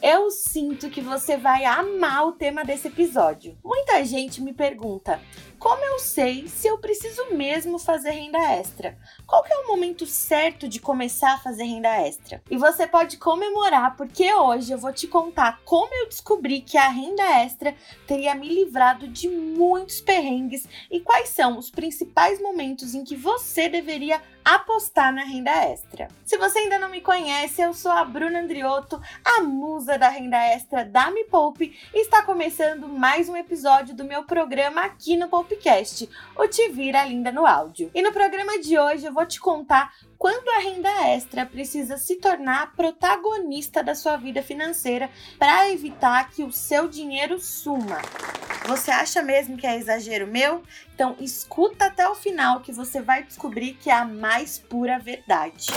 Eu sinto que você vai amar o tema desse episódio. Muita gente me pergunta: como eu sei se eu preciso mesmo fazer renda extra? Qual é o momento certo de começar a fazer renda extra? E você pode comemorar porque hoje eu vou te contar como eu descobri que a renda extra teria me livrado de muitos perrengues e quais são os principais momentos em que você deveria apostar na renda extra. Se você ainda não me conhece, eu sou a Bruna Andriotto, a musa da renda extra da Me Poupe, e está começando mais um episódio do meu programa aqui no Poupecast, o Te Vira Linda no Áudio. E no programa de hoje eu vou te contar quando a renda extra precisa se tornar protagonista da sua vida financeira para evitar que o seu dinheiro suma. Você acha mesmo que é exagero meu? Então escuta até o final que você vai descobrir que é a mais pura verdade.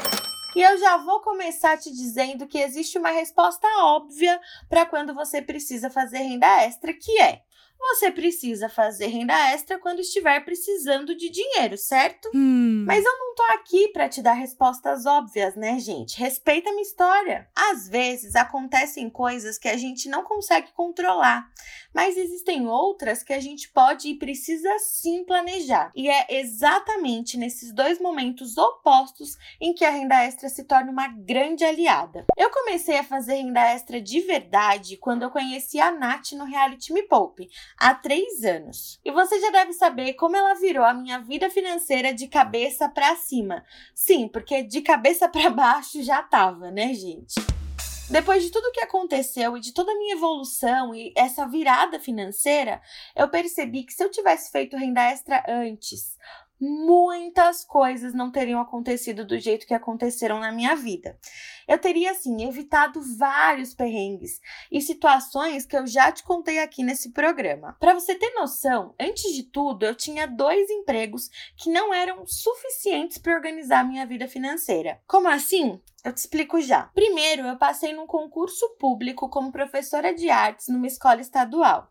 E eu já vou começar te dizendo que existe uma resposta óbvia para quando você precisa fazer renda extra, que é você precisa fazer renda extra quando estiver precisando de dinheiro, certo? Hum. Mas eu não tô aqui para te dar respostas óbvias, né, gente? Respeita a minha história. Às vezes acontecem coisas que a gente não consegue controlar, mas existem outras que a gente pode e precisa sim planejar. E é exatamente nesses dois momentos opostos em que a renda extra se torna uma grande aliada. Eu comecei a fazer renda extra de verdade quando eu conheci a Nath no reality Me Poupe há três anos. E você já deve saber como ela virou a minha vida financeira de cabeça para cima. Sim, porque de cabeça para baixo já tava, né, gente? Depois de tudo que aconteceu e de toda a minha evolução e essa virada financeira, eu percebi que se eu tivesse feito renda extra antes, muitas coisas não teriam acontecido do jeito que aconteceram na minha vida. Eu teria, assim, evitado vários perrengues e situações que eu já te contei aqui nesse programa. Para você ter noção, antes de tudo, eu tinha dois empregos que não eram suficientes para organizar minha vida financeira. Como assim? Eu te explico já. Primeiro, eu passei num concurso público como professora de artes numa escola estadual.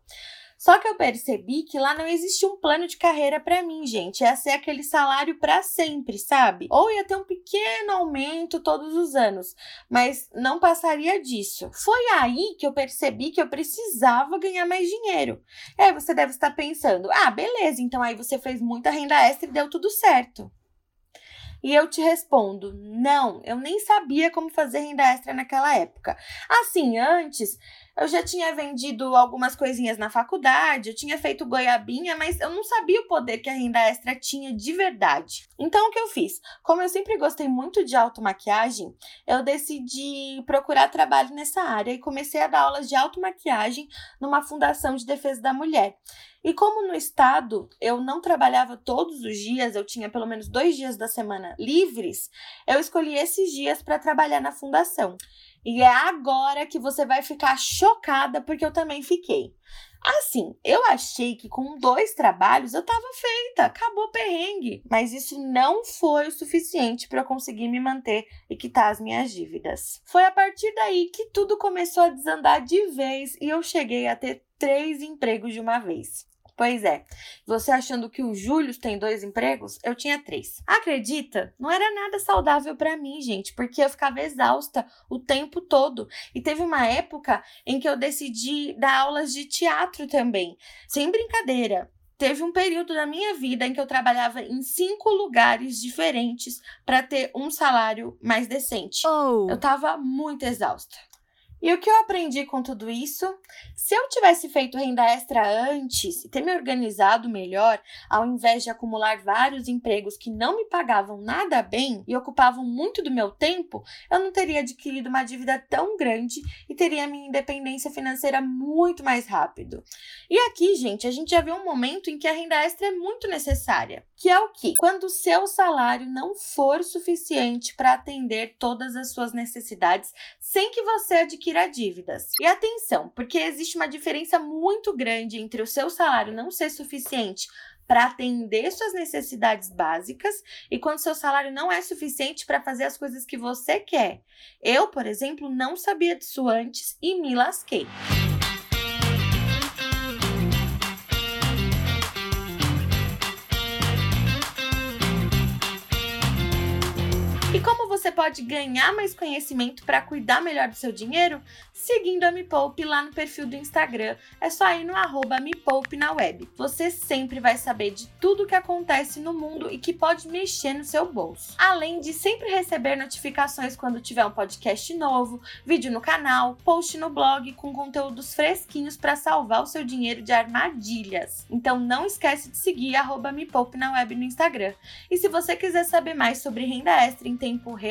Só que eu percebi que lá não existia um plano de carreira para mim, gente. Ia ser aquele salário para sempre, sabe? Ou ia ter um pequeno aumento todos os anos, mas não passaria disso. Foi aí que eu percebi que eu precisava ganhar mais dinheiro. É, você deve estar pensando: "Ah, beleza, então aí você fez muita renda extra e deu tudo certo". E eu te respondo: não, eu nem sabia como fazer renda extra naquela época. Assim, antes eu já tinha vendido algumas coisinhas na faculdade, eu tinha feito goiabinha, mas eu não sabia o poder que a renda extra tinha de verdade. Então o que eu fiz? Como eu sempre gostei muito de automaquiagem, eu decidi procurar trabalho nessa área e comecei a dar aulas de automaquiagem numa fundação de defesa da mulher. E como no estado eu não trabalhava todos os dias, eu tinha pelo menos dois dias da semana livres, eu escolhi esses dias para trabalhar na fundação. E é agora que você vai ficar chocada, porque eu também fiquei. Assim, eu achei que com dois trabalhos eu tava feita, acabou o perrengue. Mas isso não foi o suficiente para eu conseguir me manter e quitar as minhas dívidas. Foi a partir daí que tudo começou a desandar de vez e eu cheguei a ter três empregos de uma vez. Pois é, você achando que o Júlio tem dois empregos, eu tinha três. Acredita? Não era nada saudável para mim, gente, porque eu ficava exausta o tempo todo. E teve uma época em que eu decidi dar aulas de teatro também. Sem brincadeira. Teve um período da minha vida em que eu trabalhava em cinco lugares diferentes para ter um salário mais decente. Oh. Eu tava muito exausta. E o que eu aprendi com tudo isso? Se eu tivesse feito renda extra antes e ter me organizado melhor, ao invés de acumular vários empregos que não me pagavam nada bem e ocupavam muito do meu tempo, eu não teria adquirido uma dívida tão grande e teria minha independência financeira muito mais rápido. E aqui, gente, a gente já vê um momento em que a renda extra é muito necessária. Que é o que? Quando o seu salário não for suficiente para atender todas as suas necessidades sem que você adquira dívidas. E atenção, porque existe uma diferença muito grande entre o seu salário não ser suficiente para atender suas necessidades básicas e quando seu salário não é suficiente para fazer as coisas que você quer. Eu, por exemplo, não sabia disso antes e me lasquei. E como você pode ganhar mais conhecimento para cuidar melhor do seu dinheiro? Seguindo a Me Poupe lá no perfil do Instagram. É só ir no arroba Me Poupe na web. Você sempre vai saber de tudo o que acontece no mundo e que pode mexer no seu bolso. Além de sempre receber notificações quando tiver um podcast novo, vídeo no canal, post no blog com conteúdos fresquinhos para salvar o seu dinheiro de armadilhas. Então não esquece de seguir arroba Me Poupe na web no Instagram. E se você quiser saber mais sobre renda extra em tempo real,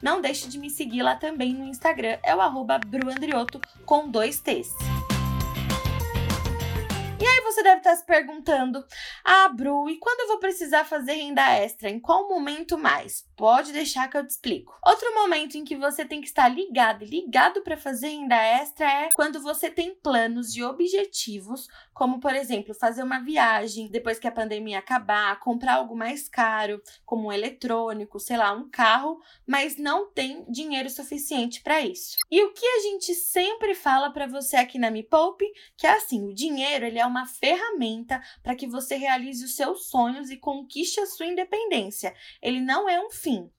não deixe de me seguir lá também no Instagram, é o arroba bruandrioto com dois T's. Deve estar se perguntando: "Ah, Bru, e quando eu vou precisar fazer renda extra? Em qual momento mais?" Pode deixar que eu te explico. Outro momento em que você tem que estar ligado e ligado para fazer renda extra é quando você tem planos e objetivos, como por exemplo, fazer uma viagem depois que a pandemia acabar, comprar algo mais caro, como um eletrônico, sei lá, um carro, mas não tem dinheiro suficiente para isso. E o que a gente sempre fala para você aqui na Me Poupe, que é assim, o dinheiro, ele é uma ferramenta para que você realize os seus sonhos e conquiste a sua independência. Ele não é um fim fim.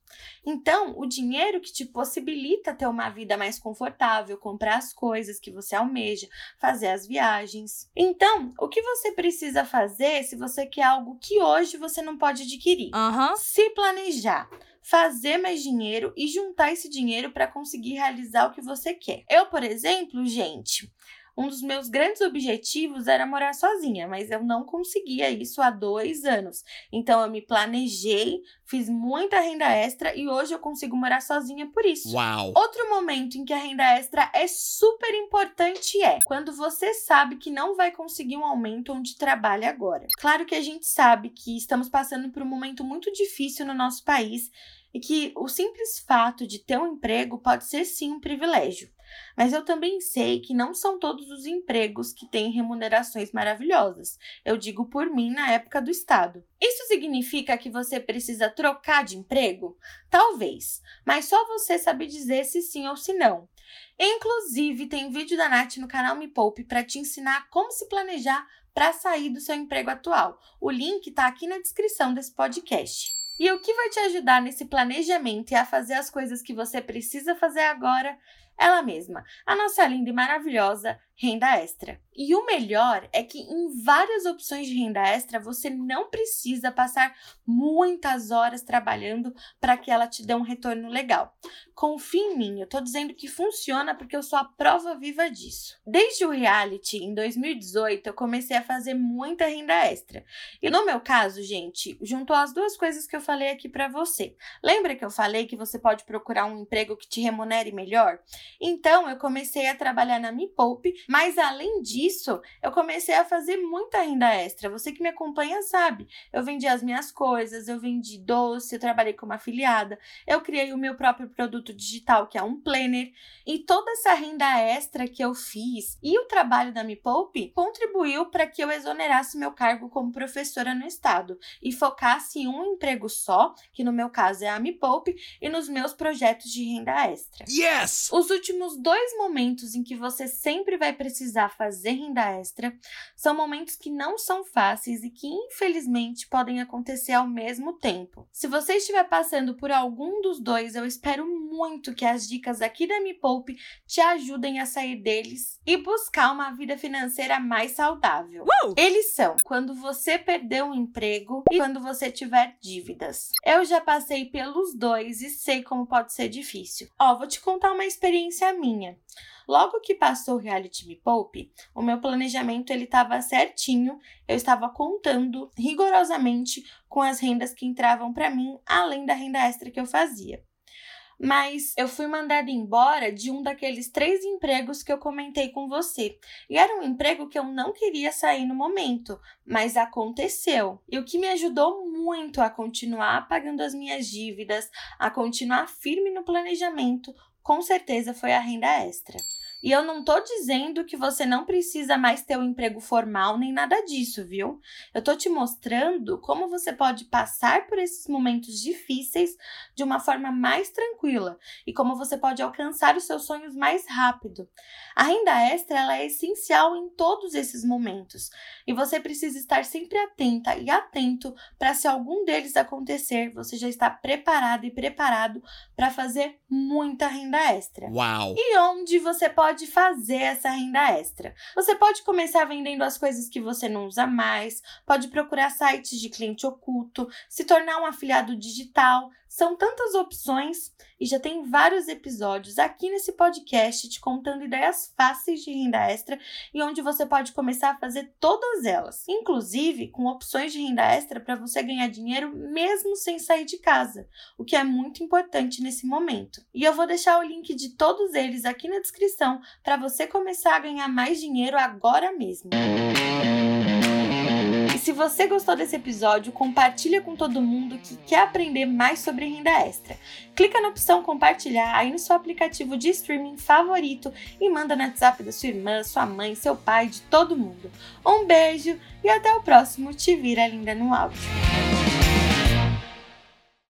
Então, o dinheiro que te possibilita ter uma vida mais confortável, comprar as coisas que você almeja, fazer as viagens. Então, o que você precisa fazer se você quer algo que hoje você não pode adquirir? Uhum. Se planejar fazer mais dinheiro e juntar esse dinheiro para conseguir realizar o que você quer. Eu, por exemplo, gente, um dos meus grandes objetivos era morar sozinha, mas eu não conseguia isso há dois anos. Então eu me planejei, fiz muita renda extra e hoje eu consigo morar sozinha por isso. Uau! Outro momento em que a renda extra é super importante é quando você sabe que não vai conseguir um aumento onde trabalha agora. Claro que a gente sabe que estamos passando por um momento muito difícil no nosso país e que o simples fato de ter um emprego pode ser sim um privilégio. Mas eu também sei que não são todos os empregos que têm remunerações maravilhosas. Eu digo por mim na época do Estado. Isso significa que você precisa trocar de emprego? Talvez, mas só você sabe dizer se sim ou se não. Inclusive, tem vídeo da Nath no canal Me Poupe para te ensinar como se planejar para sair do seu emprego atual. O link está aqui na descrição desse podcast. E o que vai te ajudar nesse planejamento e a fazer as coisas que você precisa fazer agora ela mesma, a nossa linda e maravilhosa renda extra. E o melhor é que em várias opções de renda extra você não precisa passar muitas horas trabalhando para que ela te dê um retorno legal. Confie em mim, eu tô dizendo que funciona porque eu sou a prova viva disso. Desde o reality em 2018 eu comecei a fazer muita renda extra. E no meu caso, gente, juntou as duas coisas que eu falei aqui para você. Lembra que eu falei que você pode procurar um emprego que te remunere melhor? Então eu comecei a trabalhar na Me Poupe mas além disso, eu comecei a fazer muita renda extra. Você que me acompanha sabe. Eu vendi as minhas coisas, eu vendi doce, eu trabalhei como afiliada, eu criei o meu próprio produto digital, que é um planner. E toda essa renda extra que eu fiz e o trabalho da Me Poupe contribuiu para que eu exonerasse meu cargo como professora no estado e focasse em um emprego só, que no meu caso é a Me Poupe, e nos meus projetos de renda extra. Yes! Os últimos dois momentos em que você sempre vai precisar fazer renda extra são momentos que não são fáceis e que infelizmente podem acontecer ao mesmo tempo. Se você estiver passando por algum dos dois, eu espero muito que as dicas aqui da Me Poupe te ajudem a sair deles e buscar uma vida financeira mais saudável. Uh! Eles são quando você perdeu um emprego e quando você tiver dívidas. Eu já passei pelos dois e sei como pode ser difícil. Ó, vou te contar uma experiência minha. Logo que passou o reality Me Poupe, o meu planejamento ele estava certinho, eu estava contando rigorosamente com as rendas que entravam para mim, além da renda extra que eu fazia. mas eu fui mandada embora de um daqueles três empregos que eu comentei com você. E era um emprego que eu não queria sair no momento, mas aconteceu. E o que me ajudou muito a continuar pagando as minhas dívidas, a continuar firme no planejamento, com certeza foi a renda extra. E eu não tô dizendo que você não precisa mais ter um emprego formal nem nada disso, viu? Eu tô te mostrando como você pode passar por esses momentos difíceis de uma forma mais tranquila e como você pode alcançar os seus sonhos mais rápido. A renda extra ela é essencial em todos esses momentos e você precisa estar sempre atenta e atento para se algum deles acontecer, você já está preparado e preparado para fazer muita renda extra. Uau! E onde você pode pode fazer essa renda extra. Você pode começar vendendo as coisas que você não usa mais, pode procurar sites de cliente oculto, se tornar um afiliado digital. São tantas opções e já tem vários episódios aqui nesse podcast te contando ideias fáceis de renda extra e onde você pode começar a fazer todas elas, inclusive com opções de renda extra para você ganhar dinheiro mesmo sem sair de casa, o que é muito importante nesse momento. E eu vou deixar o link de todos eles aqui na descrição para você começar a ganhar mais dinheiro agora mesmo. Se você gostou desse episódio, compartilha com todo mundo que quer aprender mais sobre renda extra. Clica na opção compartilhar aí no seu aplicativo de streaming favorito e manda no WhatsApp da sua irmã, sua mãe, seu pai, de todo mundo. Um beijo e até o próximo Te Vira Linda no Áudio.